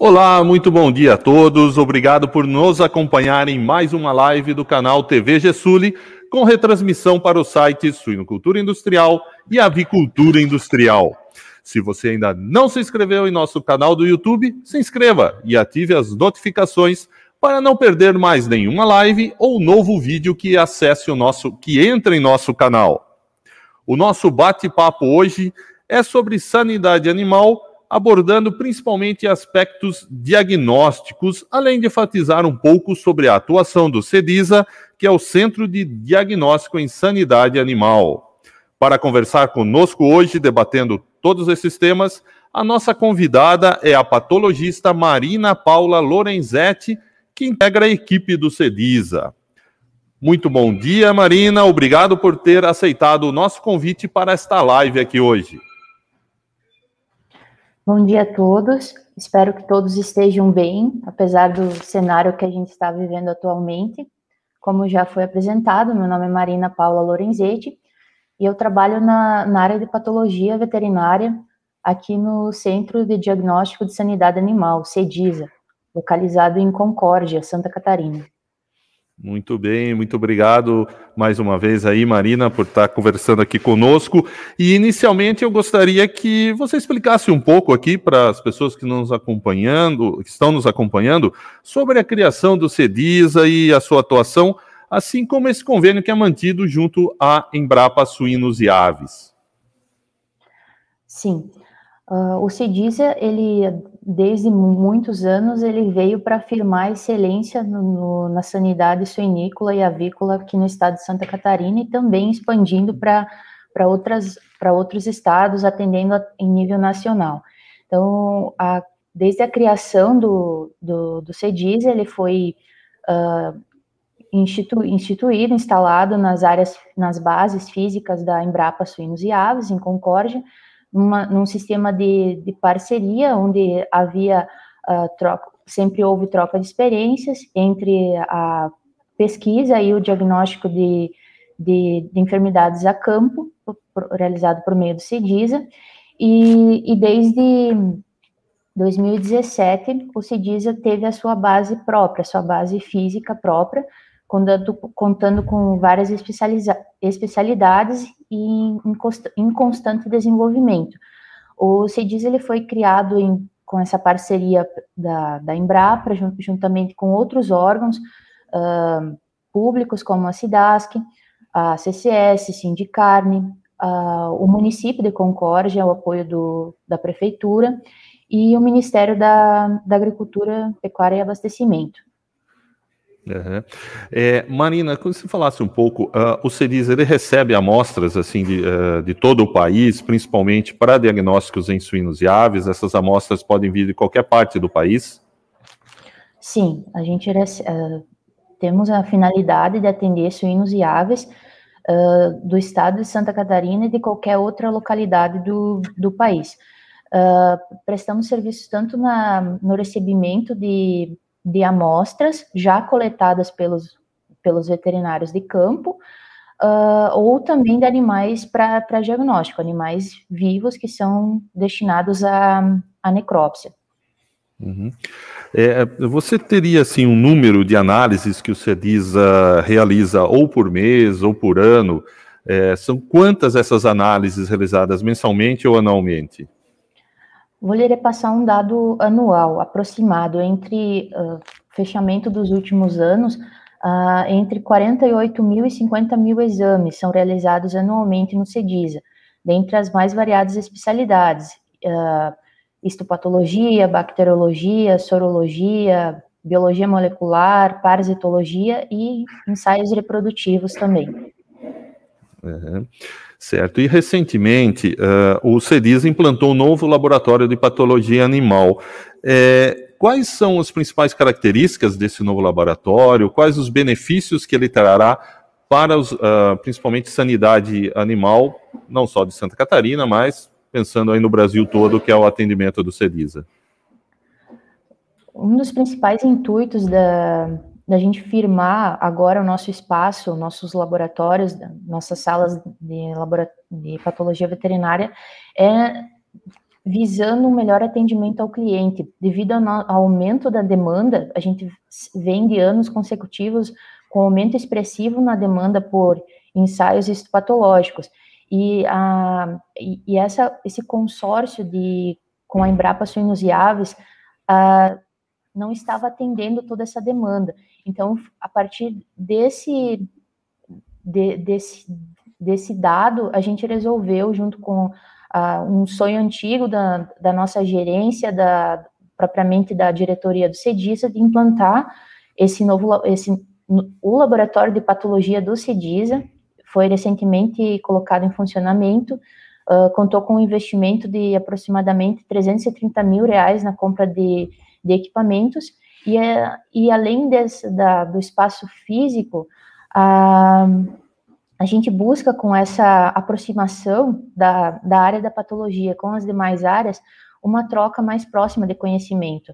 Olá, muito bom dia a todos. Obrigado por nos acompanhar em mais uma live do canal TV Gessuli, com retransmissão para o site Suinocultura Industrial e Avicultura Industrial. Se você ainda não se inscreveu em nosso canal do YouTube, se inscreva e ative as notificações para não perder mais nenhuma live ou novo vídeo que acesse o nosso, que entre em nosso canal. O nosso bate-papo hoje é sobre sanidade animal abordando principalmente aspectos diagnósticos, além de enfatizar um pouco sobre a atuação do CEDISA, que é o Centro de Diagnóstico em Sanidade Animal. Para conversar conosco hoje, debatendo todos esses temas, a nossa convidada é a patologista Marina Paula Lorenzetti, que integra a equipe do CEDISA. Muito bom dia, Marina. Obrigado por ter aceitado o nosso convite para esta live aqui hoje. Bom dia a todos. Espero que todos estejam bem, apesar do cenário que a gente está vivendo atualmente. Como já foi apresentado, meu nome é Marina Paula Lorenzetti e eu trabalho na, na área de patologia veterinária aqui no Centro de Diagnóstico de Sanidade Animal, CEDISA, localizado em Concórdia, Santa Catarina. Muito bem, muito obrigado mais uma vez aí, Marina, por estar conversando aqui conosco. E inicialmente eu gostaria que você explicasse um pouco aqui para as pessoas que nos acompanhando, que estão nos acompanhando, sobre a criação do CEDISA e a sua atuação, assim como esse convênio que é mantido junto à Embrapa Suínos e Aves. Sim. Uh, o CEDISA, ele, desde muitos anos, ele veio para afirmar excelência no, no, na sanidade suinícola e avícola aqui no estado de Santa Catarina e também expandindo para outros estados, atendendo a, em nível nacional. Então, a, desde a criação do, do, do CEDISA, ele foi uh, institu, instituído, instalado nas áreas, nas bases físicas da Embrapa Suínos e Aves, em Concórdia, numa, num sistema de, de parceria, onde havia uh, troca, sempre houve troca de experiências entre a pesquisa e o diagnóstico de, de, de enfermidades a campo, realizado por meio do CEDISA, e, e desde 2017, o CEDISA teve a sua base própria, a sua base física própria, contando, contando com várias especialidades e em, em, constante desenvolvimento. O CEDIS ele foi criado em, com essa parceria da, da Embrapa, juntamente com outros órgãos uh, públicos, como a SIDASC, a CCS, Sindicarne, uh, o município de Concórdia, o apoio do, da prefeitura, e o Ministério da, da Agricultura, Pecuária e Abastecimento. Uhum. É, Marina, quando você falasse um pouco, uh, o CEDIS ele recebe amostras assim de, uh, de todo o país, principalmente para diagnósticos em suínos e aves. Essas amostras podem vir de qualquer parte do país? Sim, a gente uh, temos a finalidade de atender suínos e aves do estado de Santa Catarina e de qualquer outra localidade do, do país. prestamos serviços tanto na, no recebimento de de amostras já coletadas pelos, pelos veterinários de campo, uh, ou também de animais para diagnóstico, animais vivos que são destinados à, à necrópsia. Uhum. É, você teria assim um número de análises que o CEDISA realiza ou por mês ou por ano? É, são quantas essas análises realizadas mensalmente ou anualmente? Vou lhe repassar um dado anual aproximado entre uh, fechamento dos últimos anos, uh, entre 48 mil e 50 mil exames são realizados anualmente no CEDISA, dentre as mais variadas especialidades, uh, histopatologia, bacteriologia, sorologia, biologia molecular, parasitologia e ensaios reprodutivos também. Uhum. Certo. E recentemente, uh, o CEDIS implantou um novo laboratório de patologia animal. É, quais são as principais características desse novo laboratório? Quais os benefícios que ele trará para os, uh, principalmente sanidade animal, não só de Santa Catarina, mas pensando aí no Brasil todo, que é o atendimento do CEDISA? Um dos principais intuitos da, da gente firmar agora o nosso espaço, nossos laboratórios, nossas salas de, de patologia veterinária, é visando um melhor atendimento ao cliente. Devido ao, aumento da demanda, a gente vem de anos consecutivos com aumento expressivo na demanda por ensaios histopatológicos. E, a, e, essa, esse consórcio de, com a Embrapa Suínos e Aves a, não estava atendendo toda essa demanda. Então, a partir desse, de, desse, desse dado, a gente resolveu, junto com um sonho antigo da, da nossa gerência, da, propriamente da diretoria do CEDISA, de implantar esse novo, esse, o laboratório de patologia do CEDISA, foi recentemente colocado em funcionamento, uh, contou com um investimento de aproximadamente 330 mil reais na compra de, de equipamentos, e, é, e além desse, da, do espaço físico, uh, a gente busca com essa aproximação da, da área da patologia com as demais áreas uma troca mais próxima de conhecimento.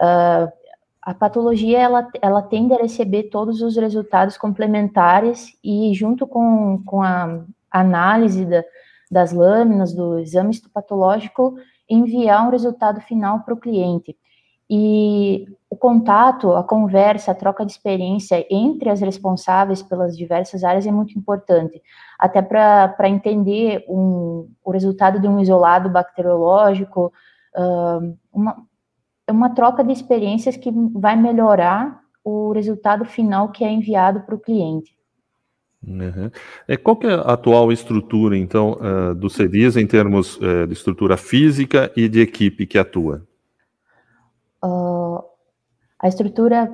Uh, a patologia ela, ela tende a receber todos os resultados complementares e junto com, com a análise da, das lâminas do exame histopatológico enviar um resultado final para o cliente. E o contato, a conversa, a troca de experiência entre as responsáveis pelas diversas áreas é muito importante, até para entender um, o resultado de um isolado bacteriológico, uh, uma, uma troca de experiências que vai melhorar o resultado final que é enviado para o cliente. Uhum. É, qual é a atual estrutura, então, uh, do CEDIS em termos uh, de estrutura física e de equipe que atua? Uh, a estrutura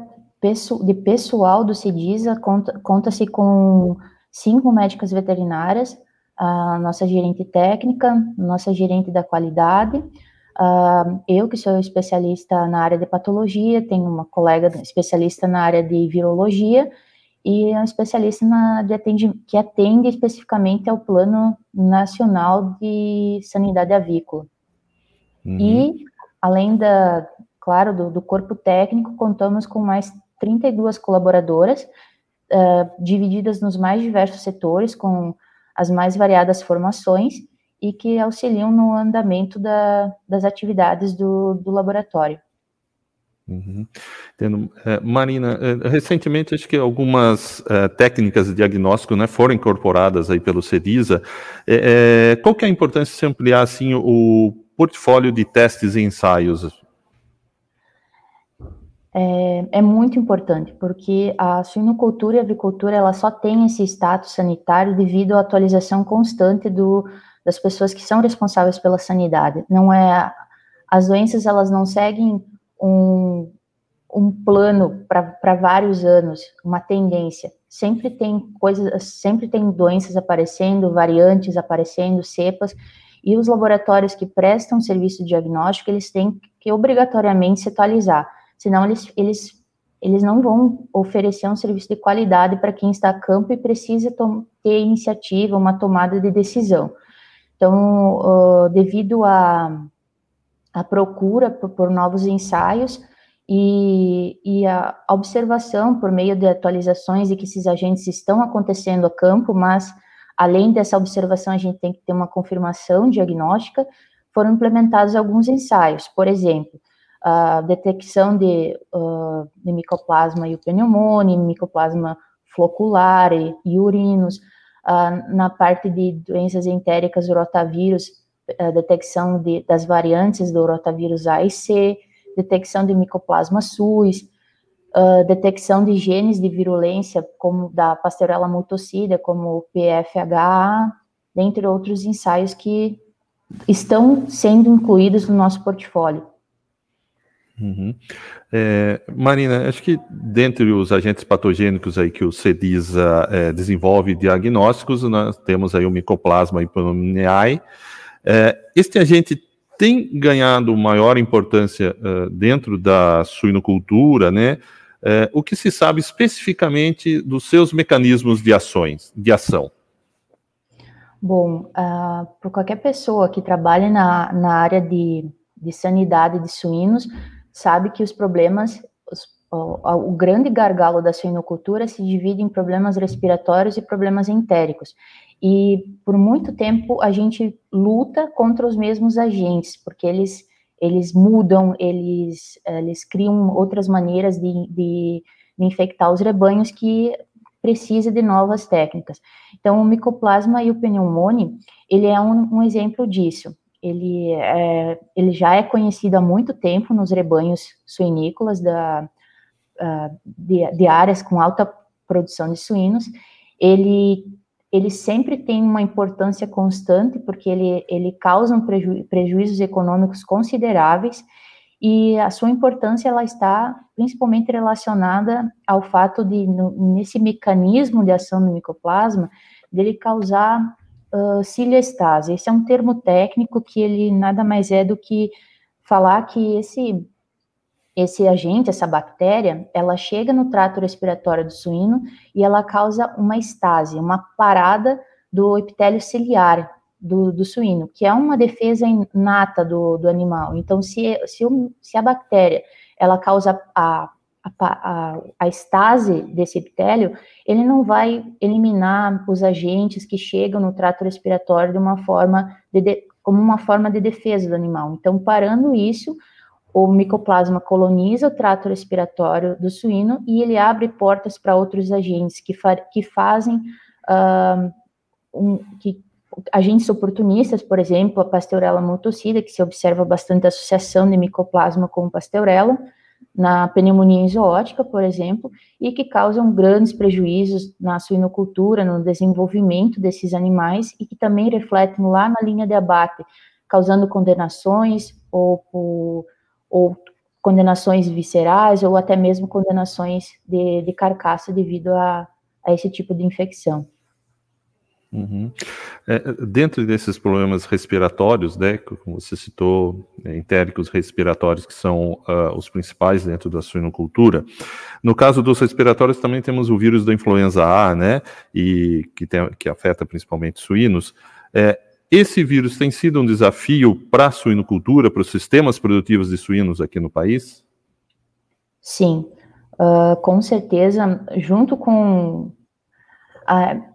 de pessoal do CEDISA conta-se conta com cinco médicas veterinárias, a nossa gerente técnica, nossa gerente da qualidade, uh, eu que sou especialista na área de patologia, tenho uma colega especialista na área de virologia e um especialista na, de atende, que atende especificamente ao Plano Nacional de Sanidade Avícola. Uhum. E, além da, claro, do, do, corpo técnico, contamos com mais 32 colaboradoras, uh, divididas nos mais diversos setores, com as mais variadas formações, e que auxiliam no andamento da, das atividades do, do laboratório. Uhum. É, Marina, é, recentemente acho que algumas é, técnicas de diagnóstico né, foram incorporadas aí pelo CEDISA. Qual que é a importância de se ampliar assim, o portfólio de testes e ensaios é, é, muito importante, porque a suinocultura e a avicultura ela só tem esse status sanitário devido à atualização constante do, das pessoas que são responsáveis pela sanidade. Não é as doenças elas não seguem um, um plano para vários anos, uma tendência. Sempre tem coisas, sempre tem doenças aparecendo, variantes aparecendo, cepas, e os laboratórios que prestam serviço de diagnóstico, eles têm que obrigatoriamente se atualizar senão eles, eles, eles não vão oferecer um serviço de qualidade para quem está a campo e precisa ter iniciativa, uma tomada de decisão. Então, uh, devido à a, a, procura por, por, novos ensaios e, e a observação por meio de atualizações de que esses agentes estão acontecendo a campo, mas além dessa observação, a gente tem que ter uma confirmação diagnóstica, foram implementados alguns ensaios. Por exemplo, a detecção de, uh, de micoplasma e pneumonia, micoplasma flocular e, e urinos, uh, na parte de doenças entéricas, rotavírus, a detecção de, das variantes do rotavírus A e C, detecção de micoplasma suis, uh, detecção de genes de virulência, como da Pasteurella multocida, como o PFHA, dentre outros ensaios que estão sendo incluídos no nosso portfólio. Uhum. É, Marina, acho que dentre os agentes patogênicos aí que o CEDISA é, desenvolve diagnósticos, nós temos aí o Mycoplasma pneumoniae. É, este agente tem ganhado maior importância uh, dentro da suinocultura, né? É, o que se sabe especificamente dos seus mecanismos de ações, de ação? Bom, uh, ah, para qualquer pessoa que trabalhe na, na área de, de sanidade de suínos, sabe que os problemas, os, o, o, grande gargalo da suinocultura se divide em problemas respiratórios e problemas entéricos. E por muito tempo a gente luta contra os mesmos agentes, porque eles eles mudam, eles, eles criam outras maneiras de, de, de infectar os rebanhos que precisa de novas técnicas. Então, o micoplasma e o pneumone, ele é um, um exemplo disso. Ele, é, ele já é conhecido há muito tempo nos rebanhos suinícolas da, uh, de, de áreas com alta produção de suínos. Ele ele sempre tem uma importância constante, porque ele, ele causa um preju, prejuízos econômicos consideráveis, e a sua importância ela está principalmente relacionada ao fato de, no, nesse mecanismo de ação do micoplasma, dele causar uh. Esse é um termo técnico que ele nada mais é do que falar que esse esse agente, essa bactéria, ela chega no trato respiratório do suíno e ela causa uma estase, uma parada do epitélio ciliar do, do suíno, que é uma defesa inata do, do animal. Então, se, se, se, a bactéria ela causa a, a, a, a estase desse epitélio, ele não vai eliminar os agentes que chegam no trato respiratório de uma forma de, de, como uma forma de defesa do animal. Então, parando isso, o micoplasma coloniza o trato respiratório do suíno e ele abre portas para outros agentes que, fa que fazem uh, um, que, agentes oportunistas, por exemplo, a pasteurella multocida, que se observa bastante associação de micoplasma com pasteurella, na pneumonia zoótica, por exemplo, e que causam grandes prejuízos na suinocultura, no desenvolvimento desses animais e que também refletem lá na linha de abate, causando condenações ou ou condenações viscerais, ou até mesmo condenações de, de carcaça devido a, a esse tipo de infecção. Uhum. É, dentro desses problemas respiratórios, né, como você citou, é, entéricos respiratórios, que são uh, os principais dentro da suinocultura, no caso dos respiratórios também temos o vírus da influenza A, né, e que, tem, que afeta principalmente suínos. É, esse vírus tem sido um desafio para a suinocultura, para os sistemas produtivos de suínos aqui no país? Sim, uh, com certeza, junto com. Uh,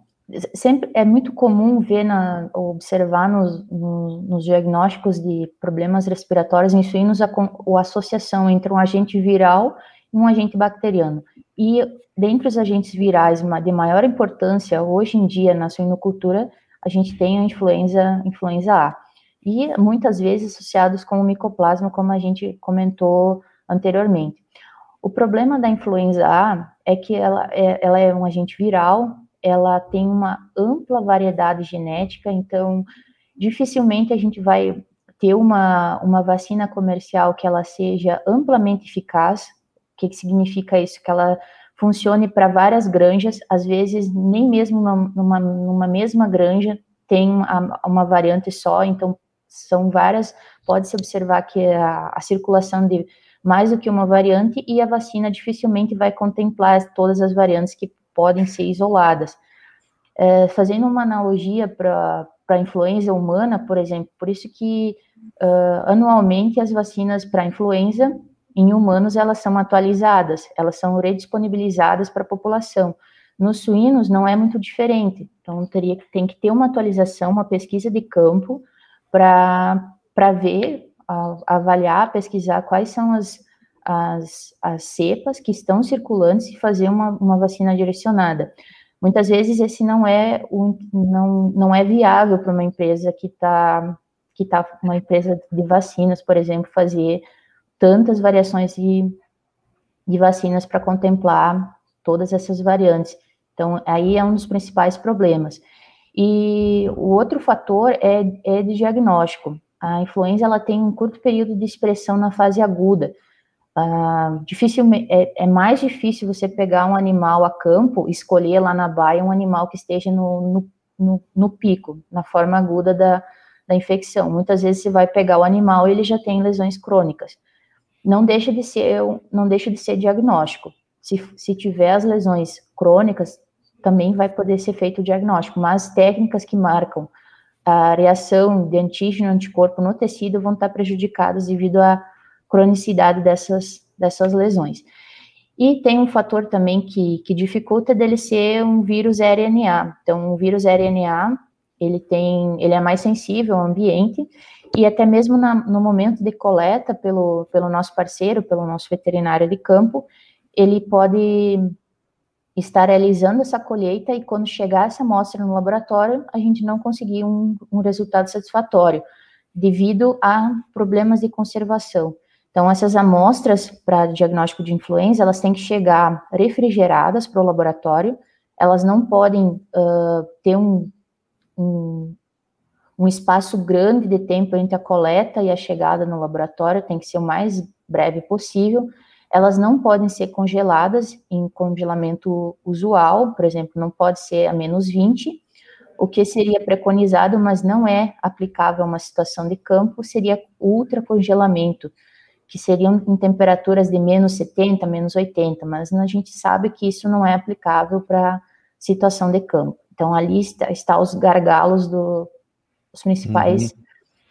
sempre é muito comum ver, na, observar nos, nos, nos, diagnósticos de problemas respiratórios em suínos a, a associação entre um agente viral e um agente bacteriano. E dentre os agentes virais de maior importância hoje em dia na suinocultura a gente tem a influenza, influenza A. E muitas vezes associados com o micoplasma, como a gente comentou anteriormente. O problema da influenza A é que ela é, ela é um agente viral, ela tem uma ampla variedade genética, então dificilmente a gente vai ter uma, uma vacina comercial que ela seja amplamente eficaz. O que, que significa isso? Que ela funcione para várias granjas, às vezes nem mesmo numa, numa mesma granja tem uma, uma variante só, então são várias, pode-se observar que a, a, circulação de mais do que uma variante e a vacina dificilmente vai contemplar todas as variantes que podem ser isoladas. É, fazendo uma analogia para a influenza humana, por exemplo, por isso que uh, anualmente as vacinas para influenza em humanos elas são atualizadas, elas são redisponibilizadas para a população. Nos suínos não é muito diferente, então teria tem que ter uma atualização, uma pesquisa de campo para ver, avaliar, pesquisar quais são as, as, as cepas que estão circulantes e fazer uma, uma vacina direcionada. Muitas vezes esse não é um, não, não é viável para uma empresa que está que tá uma empresa de vacinas, por exemplo, fazer tantas variações de, de vacinas para contemplar todas essas variantes. Então, aí é um dos principais problemas. E o outro fator é, é de diagnóstico. A influenza ela tem um curto período de expressão na fase aguda. Uh, é, é, mais difícil você pegar um animal a campo, escolher lá na baia um animal que esteja no, no, no, no pico, na forma aguda da, da infecção. Muitas vezes você vai pegar o animal e ele já tem lesões crônicas não deixa de ser, não deixa de ser diagnóstico. Se, se tiver as lesões crônicas, também vai poder ser feito o diagnóstico, mas técnicas que marcam a reação de antígeno anticorpo no tecido vão estar prejudicadas devido à cronicidade dessas, dessas lesões. E tem um fator também que, que dificulta dele ser um vírus RNA. Então, o vírus RNA, ele tem, ele é mais sensível ao ambiente e até mesmo na, no momento de coleta pelo, pelo nosso parceiro, pelo nosso veterinário de campo, ele pode estar realizando essa colheita e quando chegar essa amostra no laboratório, a gente não conseguir um, um resultado satisfatório, devido a problemas de conservação. Então, essas amostras para diagnóstico de influenza, elas têm que chegar refrigeradas para o laboratório, elas não podem uh, ter um, um, um espaço grande de tempo entre a coleta e a chegada no laboratório, tem que ser o mais breve possível. Elas não podem ser congeladas em congelamento usual, por exemplo, não pode ser a menos 20. O que seria preconizado, mas não é aplicável a uma situação de campo, seria ultracongelamento, que seriam em temperaturas de menos 70, menos 80, mas a gente sabe que isso não é aplicável para situação de campo. Então, ali está, está os gargalos do, os principais uhum.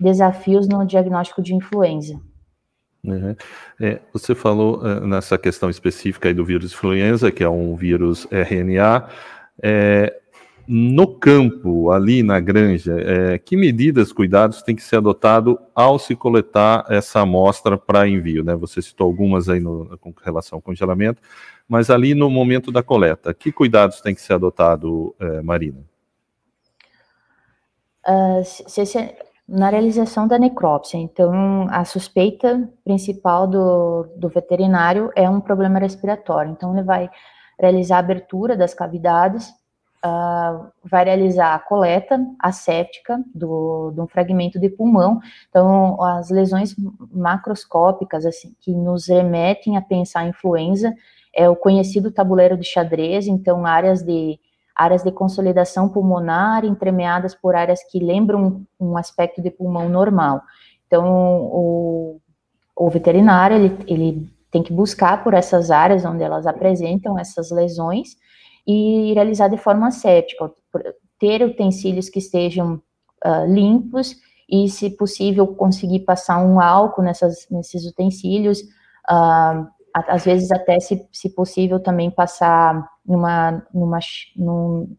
desafios no diagnóstico de influenza. Uhum. É, você falou uh, nessa questão específica do vírus influenza, que é um vírus RNA. É, no campo, ali na granja, é, que medidas, cuidados tem que ser adotado ao se coletar essa amostra para envio? Né? Você citou algumas aí no, com relação ao congelamento, mas ali no momento da coleta, que cuidados tem que ser adotado, é, Marina? Uh, se, se, na realização da necrópsia, então a suspeita principal do, do veterinário é um problema respiratório, então ele vai realizar a abertura das cavidades, uh, vai realizar a coleta asséptica do, de um fragmento de pulmão, então as lesões macroscópicas, assim, que nos remetem a pensar em influenza, é o conhecido tabuleiro de xadrez, então áreas de áreas de consolidação pulmonar entremeadas por áreas que lembram um aspecto de pulmão normal. Então, o, o veterinário, ele, ele tem que buscar por essas áreas onde elas apresentam essas lesões e realizar de forma séptica, ter utensílios que estejam uh, limpos e, se possível, conseguir passar um álcool nessas, nesses utensílios, uh, às vezes até, se, se possível, também passar numa, numa, num,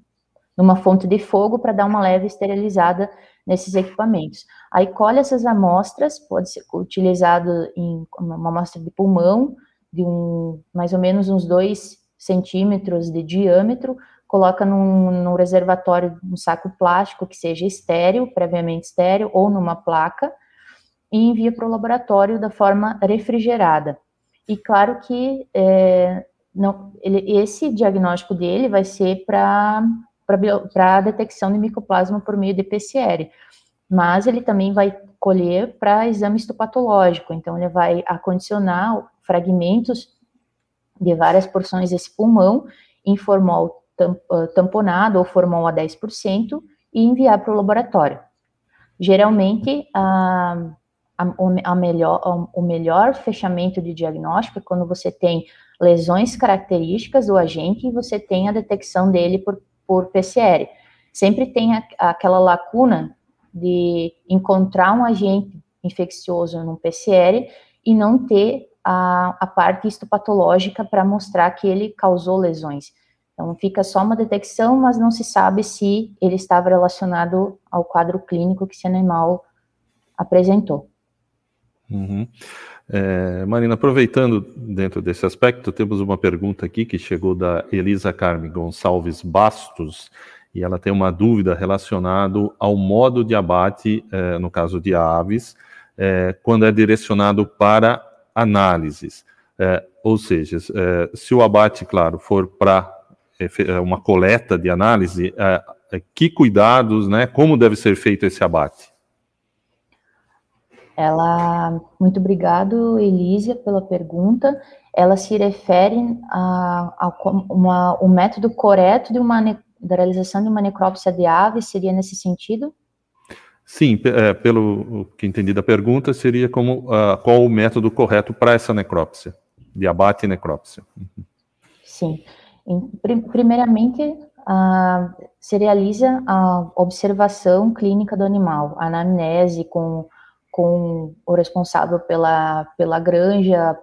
numa fonte de fogo para dar uma leve esterilizada nesses equipamentos. Aí colhe essas amostras, pode ser utilizado em uma amostra de pulmão, de um, mais ou menos uns 2 centímetros de diâmetro, coloca num, num reservatório, um saco plástico que seja estéreo, previamente estéreo, ou numa placa, e envia para o laboratório da forma refrigerada. E claro que é, não, ele, esse diagnóstico dele vai ser para a detecção de micoplasma por meio de PCR, mas ele também vai colher para exame histopatológico, então ele vai acondicionar fragmentos de várias porções desse pulmão em formol tamponado ou formol a 10% e enviar para o laboratório. Geralmente, a, a, a melhor, a, o melhor fechamento de diagnóstico é quando você tem lesões características do agente e você tem a detecção dele por, por PCR. Sempre tem aquela lacuna de encontrar um agente infeccioso num PCR e não ter a, a parte histopatológica para mostrar que ele causou lesões. Então, fica só uma detecção, mas não se sabe se ele estava relacionado ao quadro clínico que esse animal apresentou. Uhum. É, Marina, aproveitando dentro desse aspecto, temos uma pergunta aqui que chegou da Elisa Carmen Gonçalves Bastos, e ela tem uma dúvida relacionada ao modo de abate, é, no caso de aves, é, quando é direcionado para análises. É, ou seja, é, se o abate, claro, for para é, uma coleta de análise, que cuidados, né, como deve ser feito esse abate? Ela, muito obrigado, Elísia, pela pergunta. Ela se refere a, uma, o método correto de uma da realização de uma necrópsia de aves, seria nesse sentido? Sim, é, pelo que entendi da pergunta, seria como uh, qual o método correto para essa necrópsia, de abate e necrópsia. Sim. Primeiramente, uh, se realiza a observação clínica do animal, a anamnese com com o responsável pela, pela granja,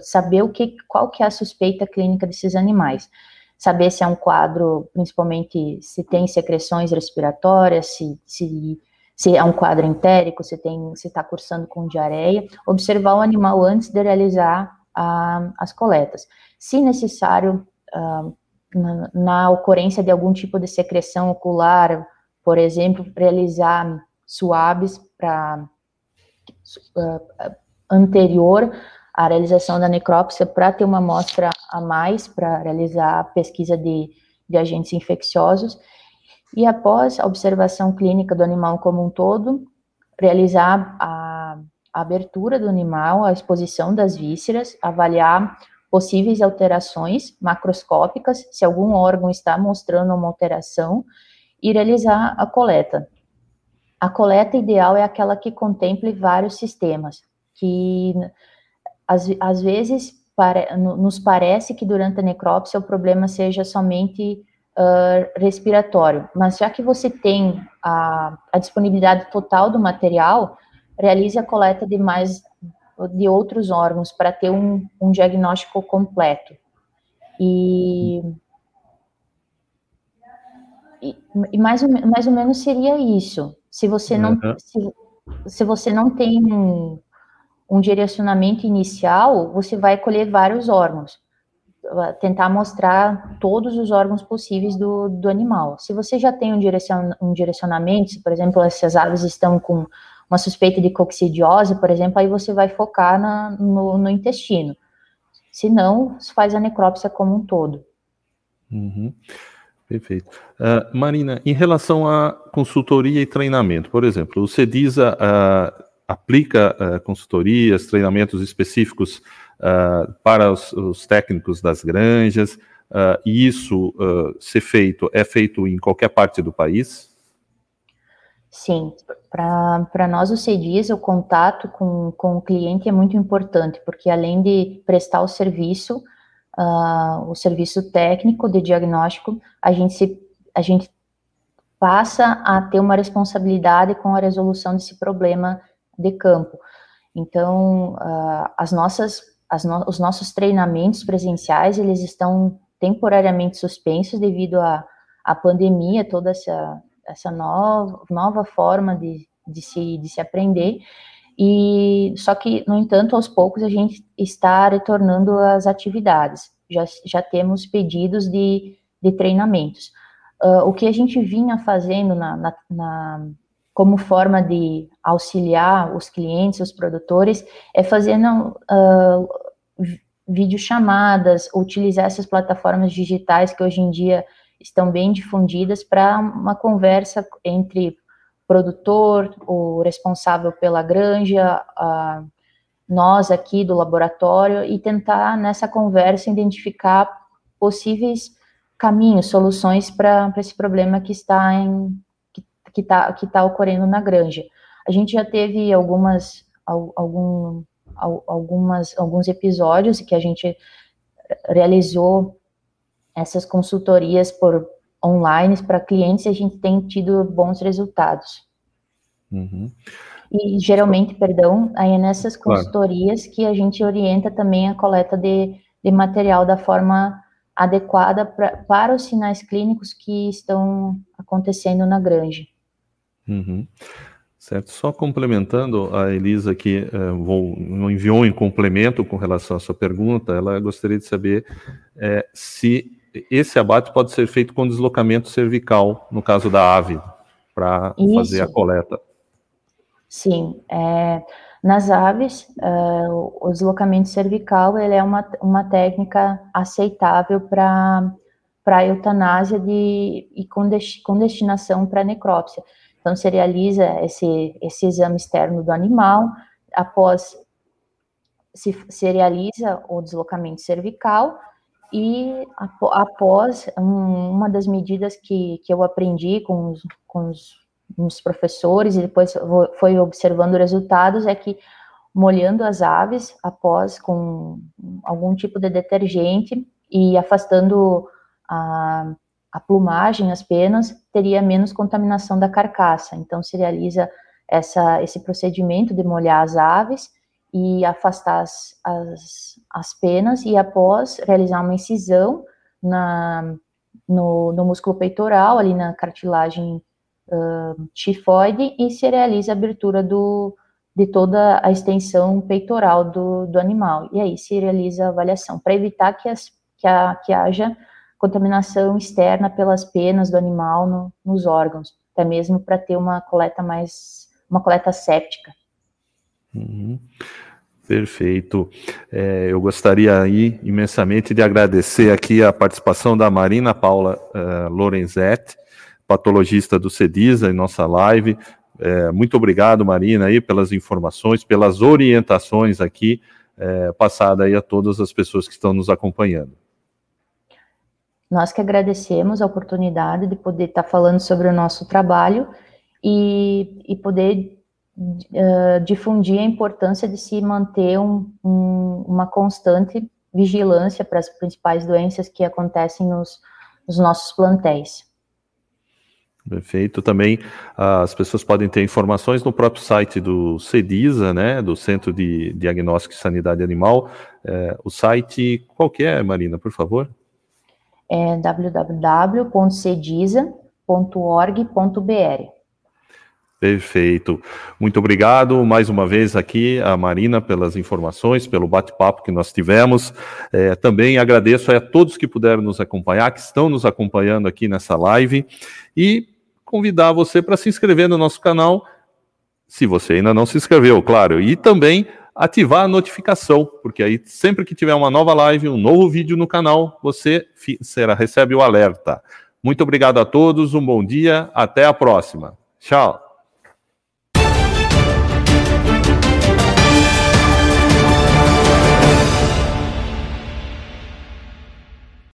saber o que, qual que é a suspeita clínica desses animais. Saber se é um quadro, principalmente se tem secreções respiratórias, se, se, se é um quadro entérico, se tem, se está cursando com diarreia. Observar o animal antes de realizar a, as coletas. Se necessário, uh, na, na, ocorrência de algum tipo de secreção ocular, por exemplo, realizar suaves para uh, anterior à realização da necrópsia para ter uma amostra a mais para realizar a pesquisa de, de agentes infecciosos e após a observação clínica do animal como um todo, realizar a, abertura do animal, a exposição das vísceras, avaliar possíveis alterações macroscópicas, se algum órgão está mostrando uma alteração, e realizar a coleta. A coleta ideal é aquela que contemple vários sistemas, que às, às vezes para, nos parece que durante a necrópsia o problema seja somente uh, respiratório, mas já que você tem a, a disponibilidade total do material, realize a coleta de mais de outros órgãos para ter um, um diagnóstico completo. E e, mais, ou, mais ou menos seria isso. Se você não, uhum. se, se, você não tem um, um, direcionamento inicial, você vai colher vários órgãos, tentar mostrar todos os órgãos possíveis do, do animal. Se você já tem um, direcion, um direcionamento, se, por exemplo, essas aves estão com uma suspeita de coccidiose, por exemplo, aí você vai focar na, no, no intestino. Se não, faz a necrópsia como um todo. Uhum. Perfeito. Uh, Marina, em relação à consultoria e treinamento, por exemplo, o CEDISA uh, aplica uh, consultorias, treinamentos específicos para os, os, técnicos das granjas, e isso ser feito, é feito em qualquer parte do país? Sim, para nós o CEDISA, o contato com, com o cliente é muito importante, porque além de prestar o serviço, uh, o serviço técnico de diagnóstico, a gente, se, a gente passa a ter uma responsabilidade com a resolução desse problema de campo. Então, uh, as nossas, as no, os nossos treinamentos presenciais, eles estão temporariamente suspensos devido à, à pandemia, toda essa, essa nova, nova forma de, de, se, de se aprender, e só que, no entanto, aos poucos a gente está retornando às atividades. Já, já temos pedidos de, de treinamentos. Uh, o que a gente vinha fazendo na, na, na, como forma de auxiliar os clientes, os produtores, é fazendo uh, videochamadas, utilizar essas plataformas digitais que hoje em dia estão bem difundidas para uma conversa entre produtor, o responsável pela granja, nós aqui do laboratório e tentar nessa conversa identificar possíveis caminhos, soluções para esse problema que está em que está que tá ocorrendo na granja. A gente já teve algumas algum, algumas alguns episódios que a gente realizou essas consultorias por online para clientes, a gente tem tido bons resultados. Uhum. E geralmente, perdão, aí é nessas consultorias claro. que a gente orienta também a coleta de, de material da forma adequada pra, para os sinais clínicos que estão acontecendo na granja. Uhum. Certo, só complementando, a Elisa que uh, vou, enviou em complemento com relação à sua pergunta, ela gostaria de saber é, se esse abate pode ser feito com deslocamento cervical, no caso da ave, para fazer a coleta. Sim, é, nas aves, é, o deslocamento cervical ele é uma, uma técnica aceitável para para eutanásia de, e com, dest, com destinação para necrópsia. Então, se realiza esse, esse exame externo do animal, após se, se realiza o deslocamento cervical, e após uma das medidas que, que eu aprendi com os, com os, os professores e depois foi observando resultados é que molhando as aves após com algum tipo de detergente e afastando a, a plumagem, as penas, teria menos contaminação da carcaça. Então se realiza essa, esse procedimento de molhar as aves e afastar as, as, as penas, e após realizar uma incisão na, no, no músculo peitoral, ali na cartilagem uh, tifoide, e se realiza a abertura do, de toda a extensão peitoral do, do animal. E aí se realiza a avaliação, para evitar que, as, que, a, que haja contaminação externa pelas penas do animal no, nos órgãos, até mesmo para ter uma coleta mais, uma coleta séptica. Uhum. Perfeito. É, eu gostaria aí imensamente de agradecer aqui a participação da Marina Paula uh, Lorenzetti, patologista do CEDISA, em nossa live. É, muito obrigado, Marina, aí, pelas informações, pelas orientações aqui, é, passada aí a todas as pessoas que estão nos acompanhando. Nós que agradecemos a oportunidade de poder estar falando sobre o nosso trabalho e, e poder uh, difundir a importância de se manter um, um, uma constante vigilância para as principais doenças que acontecem nos, nos nossos plantéis. Perfeito. Também as pessoas podem ter informações no próprio site do CEDISA, né, do Centro de Diagnóstico e Sanidade Animal. É, o site, qual que é, Marina, por favor? É www.cediza.org.br. Perfeito. Muito obrigado mais uma vez aqui a Marina pelas informações, pelo bate-papo que nós tivemos. É, também agradeço a todos que puderam nos acompanhar, que estão nos acompanhando aqui nessa live e convidar você para se inscrever no nosso canal, se você ainda não se inscreveu, claro, e também ativar a notificação, porque aí sempre que tiver uma nova live, um novo vídeo no canal, você será, recebe o alerta. Muito obrigado a todos, um bom dia, até a próxima. Tchau.